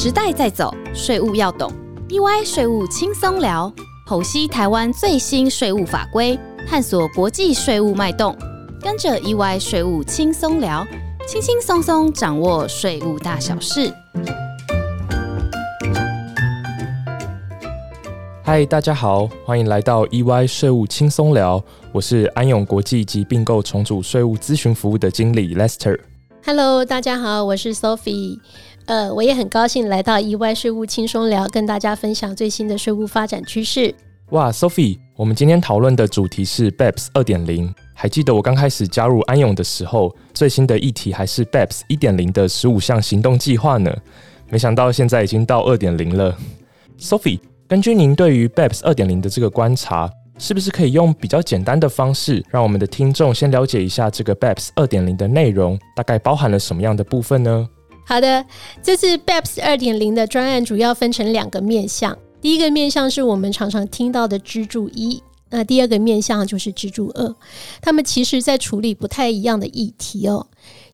时代在走，税务要懂。EY 税务轻松聊，剖析台湾最新税务法规，探索国际税务脉动。跟着 EY 税务轻松聊，轻轻松松掌握税务大小事。嗨，大家好，欢迎来到 EY 税务轻松聊，我是安永国际及并购重组税务咨询服务的经理 Lester。Hello，大家好，我是 Sophie。呃，我也很高兴来到 EY 税务轻松聊，跟大家分享最新的税务发展趋势。哇，Sophie，我们今天讨论的主题是 BEPS 二点零。还记得我刚开始加入安永的时候，最新的议题还是 BEPS 一点零的十五项行动计划呢。没想到现在已经到二点零了。Sophie，根据您对于 BEPS 二点零的这个观察，是不是可以用比较简单的方式，让我们的听众先了解一下这个 BEPS 二点零的内容，大概包含了什么样的部分呢？好的，这次 BEPS 二点零的专案主要分成两个面向，第一个面向是我们常常听到的支柱一，那第二个面向就是支柱二，他们其实在处理不太一样的议题哦。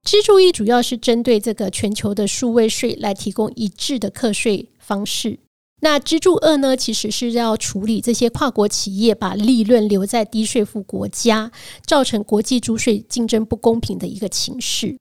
支柱一主要是针对这个全球的数位税来提供一致的课税方式，那支柱二呢，其实是要处理这些跨国企业把利润留在低税负国家，造成国际租税竞争不公平的一个情势。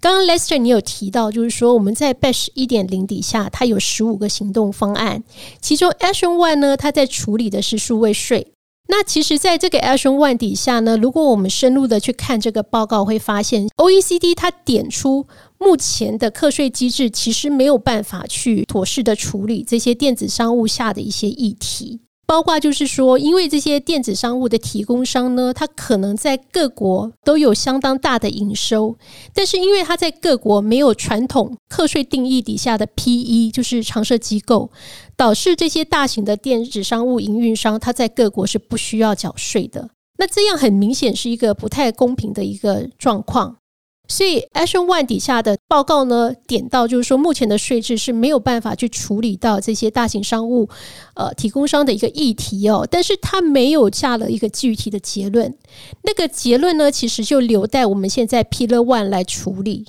刚刚 Lester 你有提到，就是说我们在 Batch 一点零底下，它有十五个行动方案，其中 Action One 呢，它在处理的是数位税。那其实，在这个 Action One 底下呢，如果我们深入的去看这个报告，会发现 OECD 它点出目前的课税机制其实没有办法去妥适的处理这些电子商务下的一些议题。包括就是说，因为这些电子商务的提供商呢，它可能在各国都有相当大的营收，但是因为它在各国没有传统课税定义底下的 PE，就是常设机构，导致这些大型的电子商务营运商，它在各国是不需要缴税的。那这样很明显是一个不太公平的一个状况。所以，Action One 底下的报告呢，点到就是说，目前的税制是没有办法去处理到这些大型商务呃提供商的一个议题哦。但是，他没有下了一个具体的结论。那个结论呢，其实就留待我们现在 Pillar One 来处理。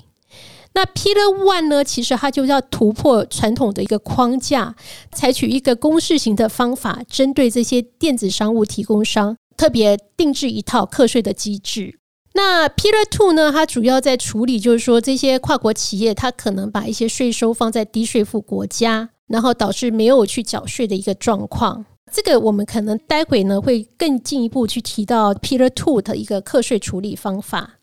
那 Pillar One 呢，其实它就要突破传统的一个框架，采取一个公式型的方法，针对这些电子商务提供商，特别定制一套课税的机制。那 Pillar Two 呢？它主要在处理，就是说这些跨国企业，它可能把一些税收放在低税负国家，然后导致没有去缴税的一个状况。这个我们可能待会呢会更进一步去提到 Pillar Two 的一个课税处理方法。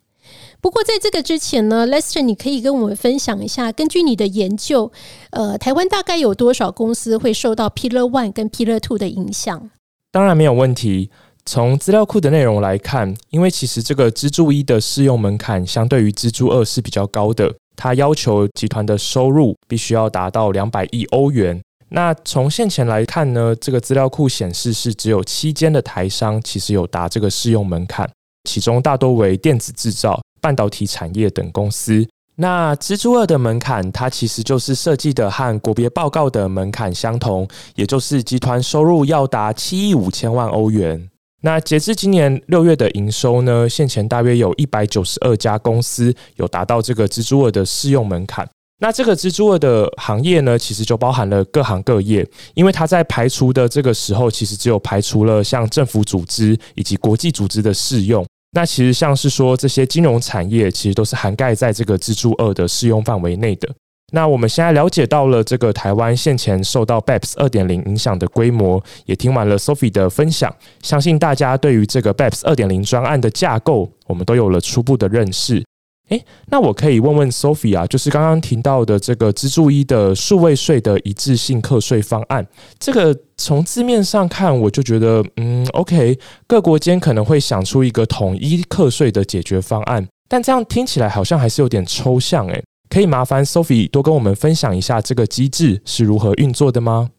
不过在这个之前呢，Lester，你可以跟我们分享一下，根据你的研究，呃，台湾大概有多少公司会受到 Pillar One 跟 Pillar Two 的影响？当然没有问题。从资料库的内容来看，因为其实这个支柱一的适用门槛相对于支柱二是比较高的，它要求集团的收入必须要达到两百亿欧元。那从现前来看呢，这个资料库显示是只有七间的台商其实有达这个适用门槛，其中大多为电子制造、半导体产业等公司。那蜘蛛二的门槛，它其实就是设计的和国别报告的门槛相同，也就是集团收入要达七亿五千万欧元。那截至今年六月的营收呢？现前大约有一百九十二家公司有达到这个蜘蛛二的适用门槛。那这个蜘蛛二的行业呢，其实就包含了各行各业，因为它在排除的这个时候，其实只有排除了像政府组织以及国际组织的适用。那其实像是说这些金融产业，其实都是涵盖在这个蜘蛛二的适用范围内的。那我们现在了解到了这个台湾现前受到 BEPS 二点零影响的规模，也听完了 Sophie 的分享，相信大家对于这个 BEPS 二点零专案的架构，我们都有了初步的认识。诶，那我可以问问 Sophie 啊，就是刚刚提到的这个支柱一的数位税的一致性课税方案，这个从字面上看，我就觉得，嗯，OK，各国间可能会想出一个统一课税的解决方案，但这样听起来好像还是有点抽象，诶。可以麻烦 Sophie 多跟我们分享一下这个机制是如何运作的吗？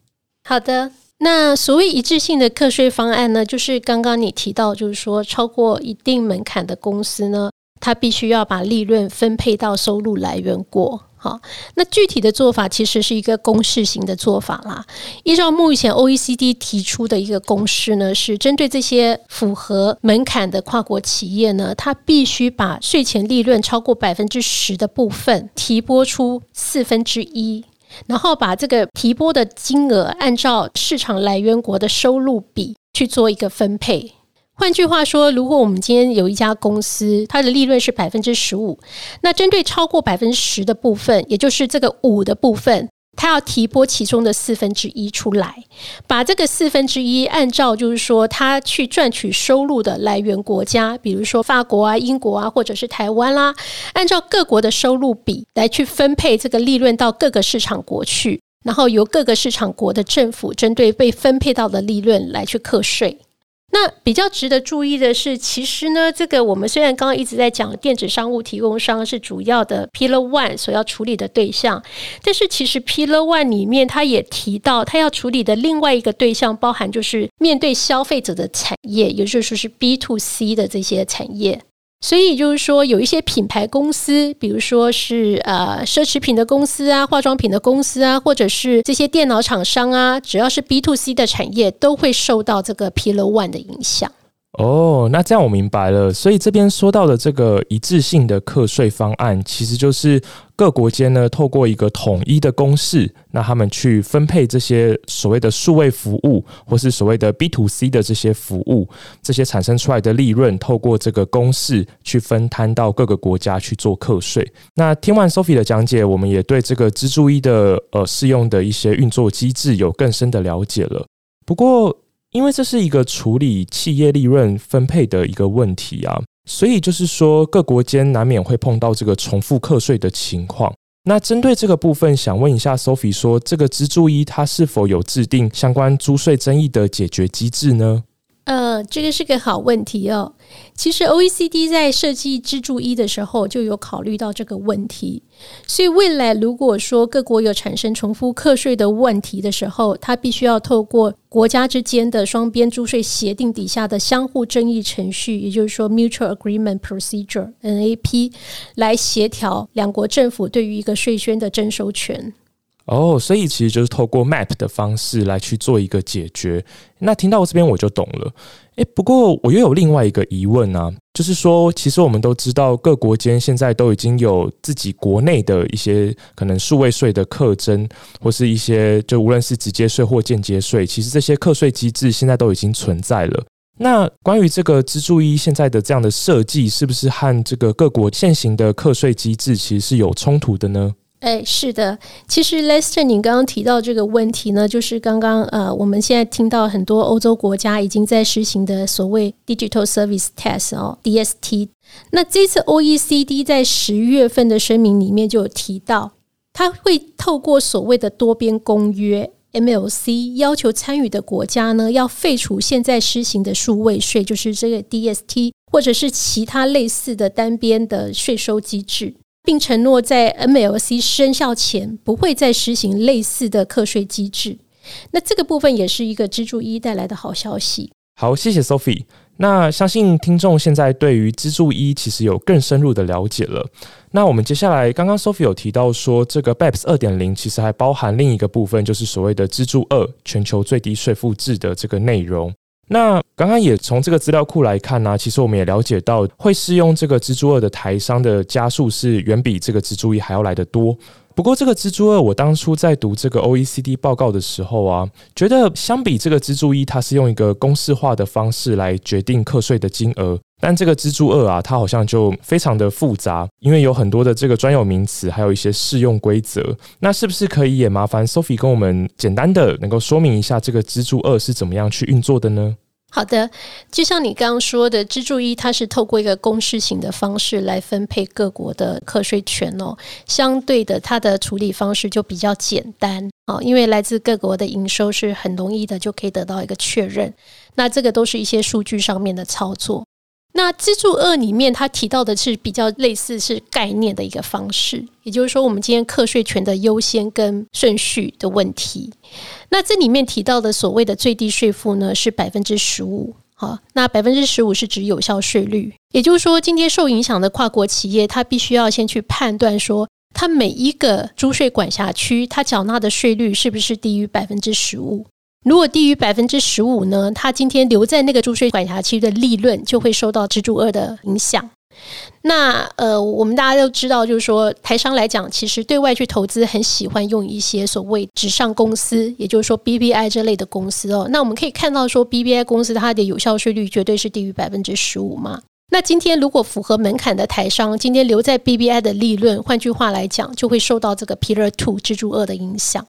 好的，那所谓一致性的课税方案呢，就是刚刚你提到，就是说超过一定门槛的公司呢，它必须要把利润分配到收入来源国。好，那具体的做法其实是一个公式型的做法啦。依照目前 OECD 提出的一个公式呢，是针对这些符合门槛的跨国企业呢，它必须把税前利润超过百分之十的部分提拨出四分之一，然后把这个提拨的金额按照市场来源国的收入比去做一个分配。换句话说，如果我们今天有一家公司，它的利润是百分之十五，那针对超过百分之十的部分，也就是这个五的部分。它要提拨其中的四分之一出来，把这个四分之一按照就是说它去赚取收入的来源国家，比如说法国啊、英国啊，或者是台湾啦，按照各国的收入比来去分配这个利润到各个市场国去，然后由各个市场国的政府针对被分配到的利润来去课税。那比较值得注意的是，其实呢，这个我们虽然刚刚一直在讲电子商务提供商是主要的 Pillar One 所要处理的对象，但是其实 Pillar One 里面，它也提到它要处理的另外一个对象，包含就是面对消费者的产业，也就是说是 B to C 的这些产业。所以就是说，有一些品牌公司，比如说是呃奢侈品的公司啊、化妆品的公司啊，或者是这些电脑厂商啊，只要是 B to C 的产业，都会受到这个 Pillar One 的影响。哦，那这样我明白了。所以这边说到的这个一致性的课税方案，其实就是各国间呢透过一个统一的公式，那他们去分配这些所谓的数位服务，或是所谓的 B to C 的这些服务，这些产生出来的利润，透过这个公式去分摊到各个国家去做课税。那听完 Sophie 的讲解，我们也对这个蜘蛛一的呃适用的一些运作机制有更深的了解了。不过，因为这是一个处理企业利润分配的一个问题啊，所以就是说各国间难免会碰到这个重复课税的情况。那针对这个部分，想问一下 Sophie，说这个支柱一它是否有制定相关租税争议的解决机制呢？呃，这个是个好问题哦。其实 OECD 在设计支柱一的时候就有考虑到这个问题，所以未来如果说各国有产生重复课税的问题的时候，它必须要透过国家之间的双边租税协定底下的相互争议程序，也就是说 Mutual Agreement Procedure（NAP） 来协调两国政府对于一个税宣的征收权。哦，所以其实就是透过 map 的方式来去做一个解决。那听到这边我就懂了。诶，不过我又有另外一个疑问啊，就是说，其实我们都知道各国间现在都已经有自己国内的一些可能数位税的课征，或是一些就无论是直接税或间接税，其实这些课税机制现在都已经存在了。那关于这个支柱一现在的这样的设计，是不是和这个各国现行的课税机制其实是有冲突的呢？哎，是的，其实 Lester，你刚刚提到这个问题呢，就是刚刚呃，我们现在听到很多欧洲国家已经在实行的所谓 Digital Service Tax 哦，DST。那这次 OECD 在十月份的声明里面就有提到，它会透过所谓的多边公约 MLC，要求参与的国家呢要废除现在施行的数位税，就是这个 DST，或者是其他类似的单边的税收机制。并承诺在 MLC 生效前不会再实行类似的课税机制。那这个部分也是一个支柱一带来的好消息。好，谢谢 Sophie。那相信听众现在对于支柱一其实有更深入的了解了。那我们接下来，刚刚 Sophie 有提到说，这个 BEPS 二点零其实还包含另一个部分，就是所谓的支柱二全球最低税负制的这个内容。那刚刚也从这个资料库来看呢，其实我们也了解到，会适用这个蜘蛛二的台商的加速是远比这个蜘蛛一还要来得多。不过这个蜘蛛二，我当初在读这个 OECD 报告的时候啊，觉得相比这个蜘蛛一，它是用一个公式化的方式来决定课税的金额，但这个蜘蛛二啊，它好像就非常的复杂，因为有很多的这个专有名词，还有一些适用规则。那是不是可以也麻烦 Sophie 跟我们简单的能够说明一下这个蜘蛛二是怎么样去运作的呢？好的，就像你刚刚说的，支柱一它是透过一个公式型的方式来分配各国的课税权哦，相对的，它的处理方式就比较简单啊，因为来自各国的营收是很容易的就可以得到一个确认，那这个都是一些数据上面的操作。那支柱二里面，它提到的是比较类似是概念的一个方式，也就是说，我们今天课税权的优先跟顺序的问题。那这里面提到的所谓的最低税负呢，是百分之十五。好，那百分之十五是指有效税率，也就是说，今天受影响的跨国企业，它必须要先去判断说，它每一个租税管辖区，它缴纳的税率是不是低于百分之十五。如果低于百分之十五呢？它今天留在那个注税管辖区的利润就会受到支柱二的影响。那呃，我们大家都知道，就是说台商来讲，其实对外去投资很喜欢用一些所谓纸上公司，也就是说 BBI 这类的公司哦。那我们可以看到说，BBI 公司它的有效税率绝对是低于百分之十五嘛。那今天如果符合门槛的台商，今天留在 BBI 的利润，换句话来讲，就会受到这个 Pillar Two 支柱二的影响。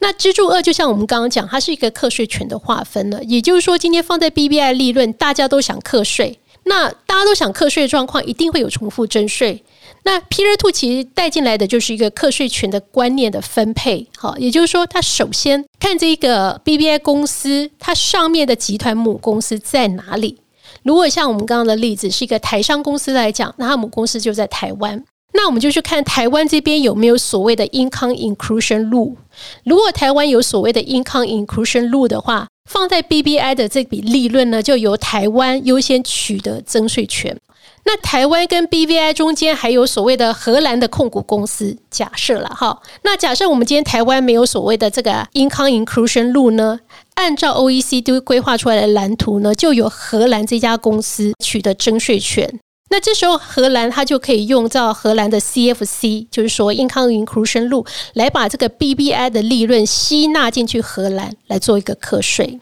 那支柱二就像我们刚刚讲，它是一个课税权的划分了，也就是说，今天放在 BBI 利润，大家都想课税。那大家都想课税的状况，一定会有重复征税。那 P R Two 其实带进来的就是一个课税权的观念的分配，好，也就是说，它首先看这个 B B I 公司，它上面的集团母公司在哪里。如果像我们刚刚的例子是一个台商公司来讲，那它母公司就在台湾，那我们就去看台湾这边有没有所谓的 Income Inclusion Rule。如果台湾有所谓的 Income Inclusion Rule 的话，放在 BBI 的这笔利润呢，就由台湾优先取得征税权。那台湾跟 BBI 中间还有所谓的荷兰的控股公司，假设了哈。那假设我们今天台湾没有所谓的这个 Income Inclusion Rule 呢，按照 OECD 规划出来的蓝图呢，就由荷兰这家公司取得征税权。那这时候，荷兰它就可以用到荷兰的 CFC，就是说 Income Inclusion 路来把这个 BBI 的利润吸纳进去荷兰来做一个课税。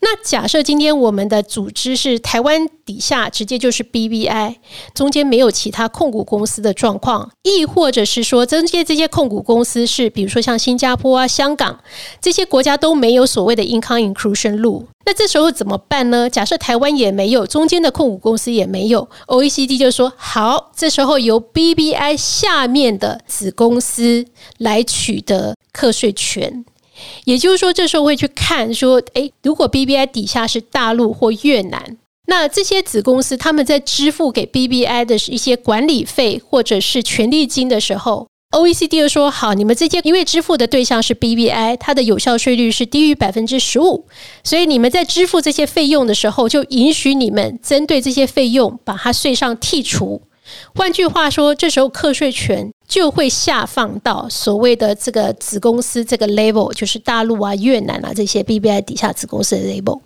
那假设今天我们的组织是台湾底下直接就是 BBI，中间没有其他控股公司的状况，亦或者是说中间这些控股公司是比如说像新加坡啊、香港这些国家都没有所谓的 Income Inclusion 路那这时候怎么办呢？假设台湾也没有，中间的控股公司也没有，OECD 就说好，这时候由 BBI 下面的子公司来取得课税权。也就是说，这时候会去看说，诶，如果 BBI 底下是大陆或越南，那这些子公司他们在支付给 BBI 的一些管理费或者是权利金的时候，OECD 就说好，你们这些因为支付的对象是 BBI，它的有效税率是低于百分之十五，所以你们在支付这些费用的时候，就允许你们针对这些费用把它税上剔除。换句话说，这时候课税权就会下放到所谓的这个子公司这个 level，就是大陆啊、越南啊这些 BBI 底下子公司的 level。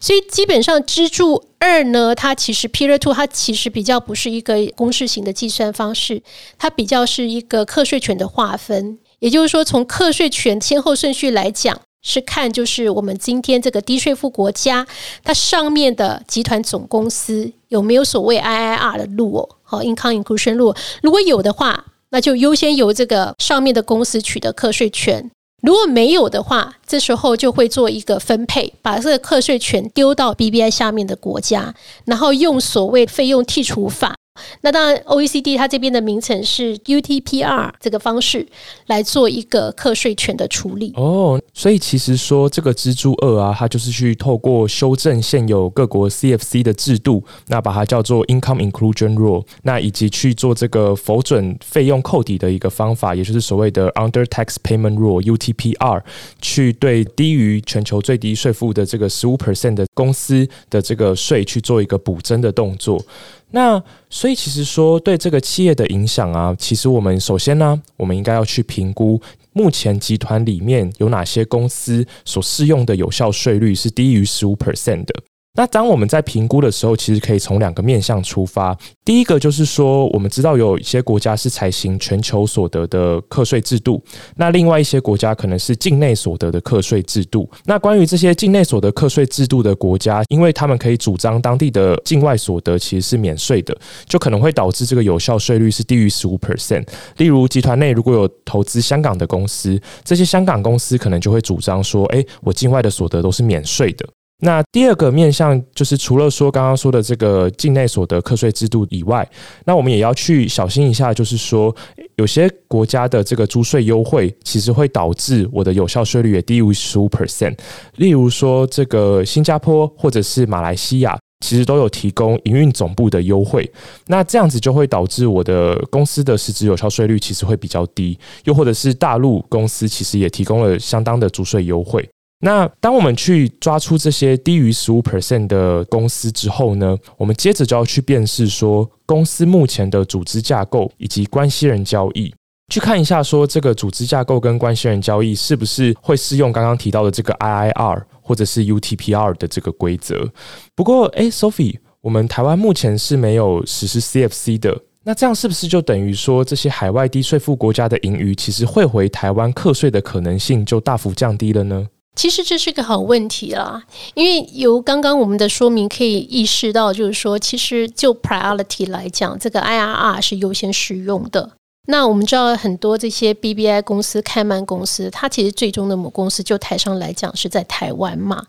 所以基本上支柱二呢，它其实 Pillar Two 它其实比较不是一个公式型的计算方式，它比较是一个课税权的划分。也就是说，从课税权先后顺序来讲。是看，就是我们今天这个低税负国家，它上面的集团总公司有没有所谓 IIR 的路哦，好，Income Inclusion 路，如果有的话，那就优先由这个上面的公司取得课税权；如果没有的话，这时候就会做一个分配，把这个课税权丢到 BBI 下面的国家，然后用所谓费用剔除法。那当然，OECD 它这边的名称是 UTPR 这个方式来做一个课税权的处理。哦，所以其实说这个支柱二啊，它就是去透过修正现有各国 CFC 的制度，那把它叫做 Income Inclusion Rule，那以及去做这个否准费用扣抵的一个方法，也就是所谓的 Under Tax Payment Rule UTPR，去对低于全球最低税负的这个十五 percent 的公司的这个税去做一个补增的动作。那所以其实说对这个企业的影响啊，其实我们首先呢，我们应该要去评估目前集团里面有哪些公司所适用的有效税率是低于十五 percent 的。那当我们在评估的时候，其实可以从两个面向出发。第一个就是说，我们知道有一些国家是采行全球所得的课税制度，那另外一些国家可能是境内所得的课税制度。那关于这些境内所得课税制度的国家，因为他们可以主张当地的境外所得其实是免税的，就可能会导致这个有效税率是低于十五 percent。例如，集团内如果有投资香港的公司，这些香港公司可能就会主张说：“诶，我境外的所得都是免税的。”那第二个面向就是，除了说刚刚说的这个境内所得课税制度以外，那我们也要去小心一下，就是说有些国家的这个租税优惠，其实会导致我的有效税率也低于十五 percent。例如说，这个新加坡或者是马来西亚，其实都有提供营运总部的优惠，那这样子就会导致我的公司的实质有效税率其实会比较低。又或者是大陆公司其实也提供了相当的租税优惠。那当我们去抓出这些低于十五 percent 的公司之后呢，我们接着就要去辨识说公司目前的组织架构以及关系人交易，去看一下说这个组织架构跟关系人交易是不是会适用刚刚提到的这个 IIR 或者是 UTPR 的这个规则。不过，哎，Sophie。我们台湾目前是没有实施 CFC 的。那这样是不是就等于说，这些海外低税负国家的盈余，其实汇回台湾课税的可能性就大幅降低了呢？其实这是个好问题啦，因为由刚刚我们的说明可以意识到，就是说，其实就 priority 来讲，这个 IRR 是优先使用的。那我们知道很多这些 BBI 公司、开曼公司，它其实最终的母公司就台商来讲是在台湾嘛。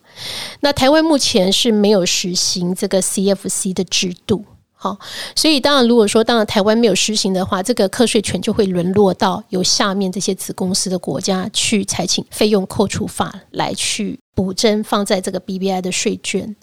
那台湾目前是没有实行这个 CFC 的制度。好，所以当然，如果说当然台湾没有实行的话，这个课税权就会沦落到由下面这些子公司的国家去采请费用扣除法来去补征放在这个 BBI 的税券。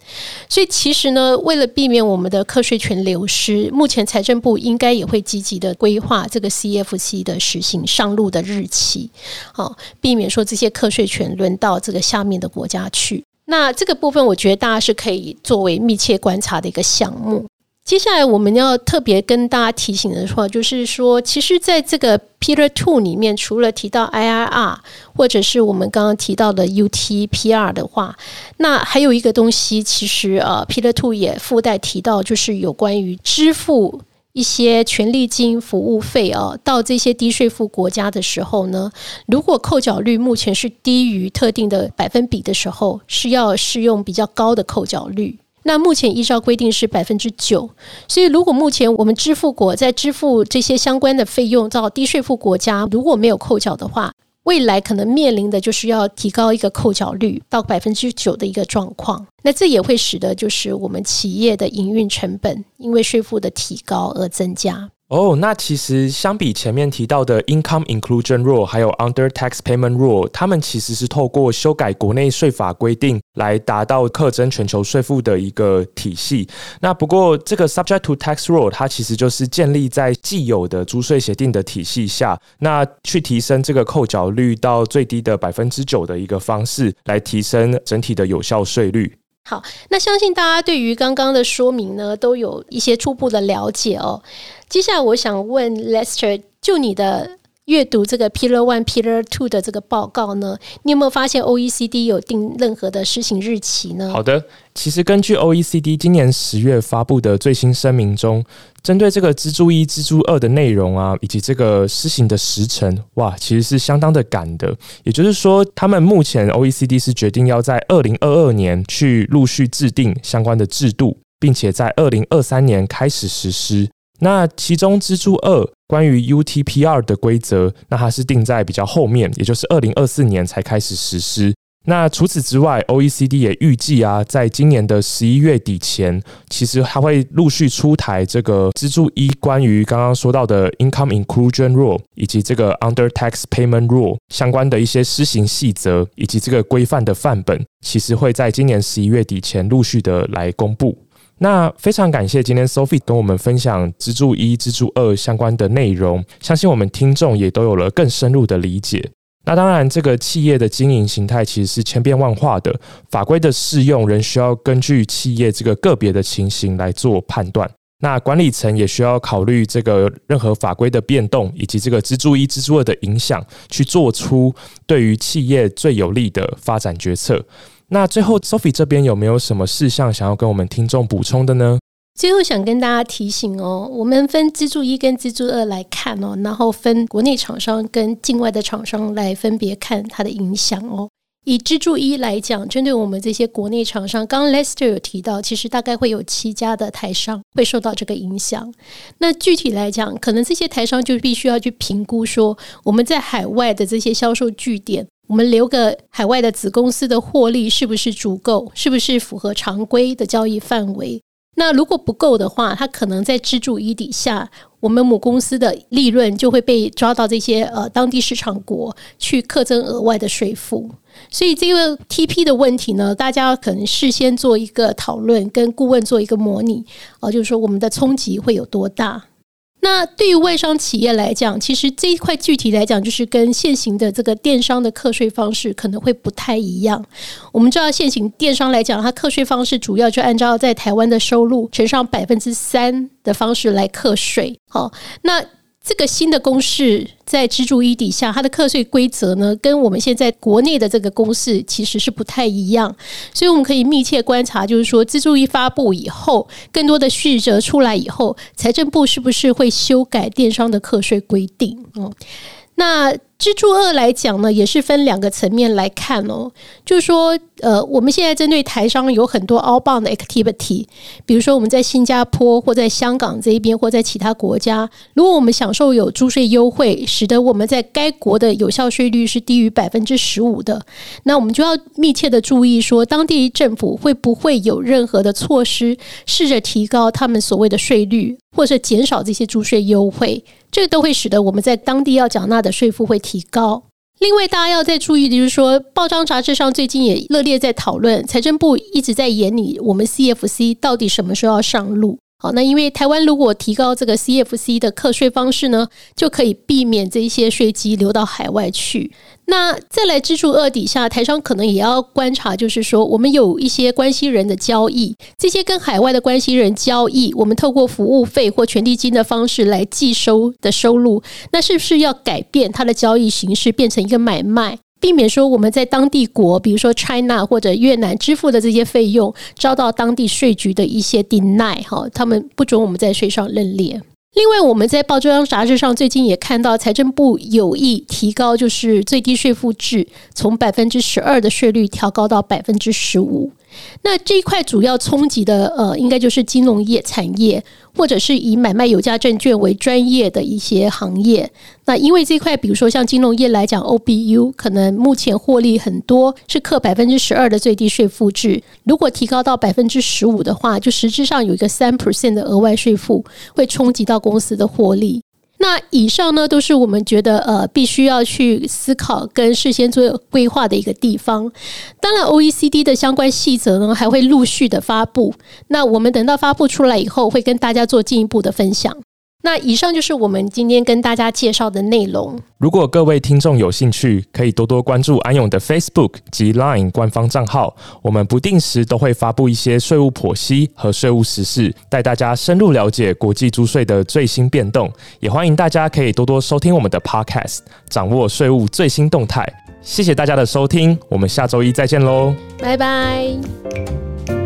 所以其实呢，为了避免我们的课税权流失，目前财政部应该也会积极的规划这个 CFC 的实行上路的日期，好，避免说这些课税权轮到这个下面的国家去。那这个部分，我觉得大家是可以作为密切观察的一个项目。接下来我们要特别跟大家提醒的话，就是说，其实在这个 Pillar Two 里面，除了提到 IRR 或者是我们刚刚提到的 UTPR 的话，那还有一个东西，其实呃，Pillar Two 也附带提到，就是有关于支付一些权利金、服务费啊，到这些低税负国家的时候呢，如果扣缴率目前是低于特定的百分比的时候，是要适用比较高的扣缴率。那目前依照规定是百分之九，所以如果目前我们支付国在支付这些相关的费用到低税负国家，如果没有扣缴的话，未来可能面临的就是要提高一个扣缴率到百分之九的一个状况。那这也会使得就是我们企业的营运成本因为税负的提高而增加。哦，那其实相比前面提到的 Income Inclusion Rule 还有 Under Tax Payment Rule，他们其实是透过修改国内税法规定来达到课征全球税负的一个体系。那不过这个 Subject to Tax Rule 它其实就是建立在既有的租税协定的体系下，那去提升这个扣缴率到最低的百分之九的一个方式，来提升整体的有效税率。好，那相信大家对于刚刚的说明呢，都有一些初步的了解哦。接下来我想问 Lester，就你的。阅读这个 Pillar One、Pillar Two 的这个报告呢，你有没有发现 OECD 有定任何的施行日期呢？好的，其实根据 OECD 今年十月发布的最新声明中，针对这个蜘蛛一、蜘蛛二的内容啊，以及这个施行的时程，哇，其实是相当的赶的。也就是说，他们目前 OECD 是决定要在二零二二年去陆续制定相关的制度，并且在二零二三年开始实施。那其中蜘蛛二关于 UTPR 的规则，那它是定在比较后面，也就是二零二四年才开始实施。那除此之外，OECD 也预计啊，在今年的十一月底前，其实还会陆续出台这个支柱一关于刚刚说到的 Income Inclusion Rule 以及这个 Under Tax Payment Rule 相关的一些施行细则以及这个规范的范本，其实会在今年十一月底前陆续的来公布。那非常感谢今天 Sophie 跟我们分享支柱一、支柱二相关的内容，相信我们听众也都有了更深入的理解。那当然，这个企业的经营形态其实是千变万化的，法规的适用仍需要根据企业这个个别的情形来做判断。那管理层也需要考虑这个任何法规的变动以及这个支柱一、支柱二的影响，去做出对于企业最有利的发展决策。那最后，Sophie 这边有没有什么事项想要跟我们听众补充的呢？最后想跟大家提醒哦，我们分支柱一跟支柱二来看哦，然后分国内厂商跟境外的厂商来分别看它的影响哦。以支柱一来讲，针对我们这些国内厂商，刚刚 Lester 有提到，其实大概会有七家的台商会受到这个影响。那具体来讲，可能这些台商就必须要去评估说，我们在海外的这些销售据点。我们留个海外的子公司的获利是不是足够？是不是符合常规的交易范围？那如果不够的话，它可能在支柱一底下，我们母公司的利润就会被抓到这些呃当地市场国去课征额外的税负。所以这个 TP 的问题呢，大家可能事先做一个讨论，跟顾问做一个模拟，呃，就是说我们的冲击会有多大。那对于外商企业来讲，其实这一块具体来讲，就是跟现行的这个电商的课税方式可能会不太一样。我们知道，现行电商来讲，它课税方式主要就按照在台湾的收入乘上百分之三的方式来课税。好，那这个新的公式在资助一底下，它的课税规则呢，跟我们现在国内的这个公式其实是不太一样，所以我们可以密切观察，就是说资助一发布以后，更多的续折出来以后，财政部是不是会修改电商的课税规定？哦，那。支柱二来讲呢，也是分两个层面来看哦。就是说，呃，我们现在针对台商有很多 outbound 的 activity，比如说我们在新加坡或在香港这一边，或在其他国家，如果我们享受有租税优惠，使得我们在该国的有效税率是低于百分之十五的，那我们就要密切的注意说，当地政府会不会有任何的措施，试着提高他们所谓的税率，或者减少这些租税优惠。这都会使得我们在当地要缴纳的税负会提高。另外，大家要再注意的就是说，报章杂志上最近也热烈在讨论，财政部一直在研拟我们 CFC 到底什么时候要上路。好，那因为台湾如果提高这个 CFC 的课税方式呢，就可以避免这些税基流到海外去。那再来支柱二底下，台商可能也要观察，就是说我们有一些关系人的交易，这些跟海外的关系人交易，我们透过服务费或权利金的方式来计收的收入，那是不是要改变它的交易形式，变成一个买卖？避免说我们在当地国，比如说 China 或者越南支付的这些费用，遭到当地税局的一些 deny 哈，他们不准我们在税上认列。另外，我们在报章杂志上最近也看到，财政部有意提高，就是最低税负制从百分之十二的税率调高到百分之十五。那这一块主要冲击的，呃，应该就是金融业产业，或者是以买卖有价证券为专业的一些行业。那因为这块，比如说像金融业来讲，OBU 可能目前获利很多，是克百分之十二的最低税负制。如果提高到百分之十五的话，就实质上有一个三 percent 的额外税负，会冲击到公司的获利。那以上呢，都是我们觉得呃必须要去思考跟事先做规划的一个地方。当然，OECD 的相关细则呢还会陆续的发布。那我们等到发布出来以后，会跟大家做进一步的分享。那以上就是我们今天跟大家介绍的内容。如果各位听众有兴趣，可以多多关注安永的 Facebook 及 Line 官方账号，我们不定时都会发布一些税务剖析和税务实事，带大家深入了解国际租税的最新变动。也欢迎大家可以多多收听我们的 Podcast，掌握税务最新动态。谢谢大家的收听，我们下周一再见喽，拜拜。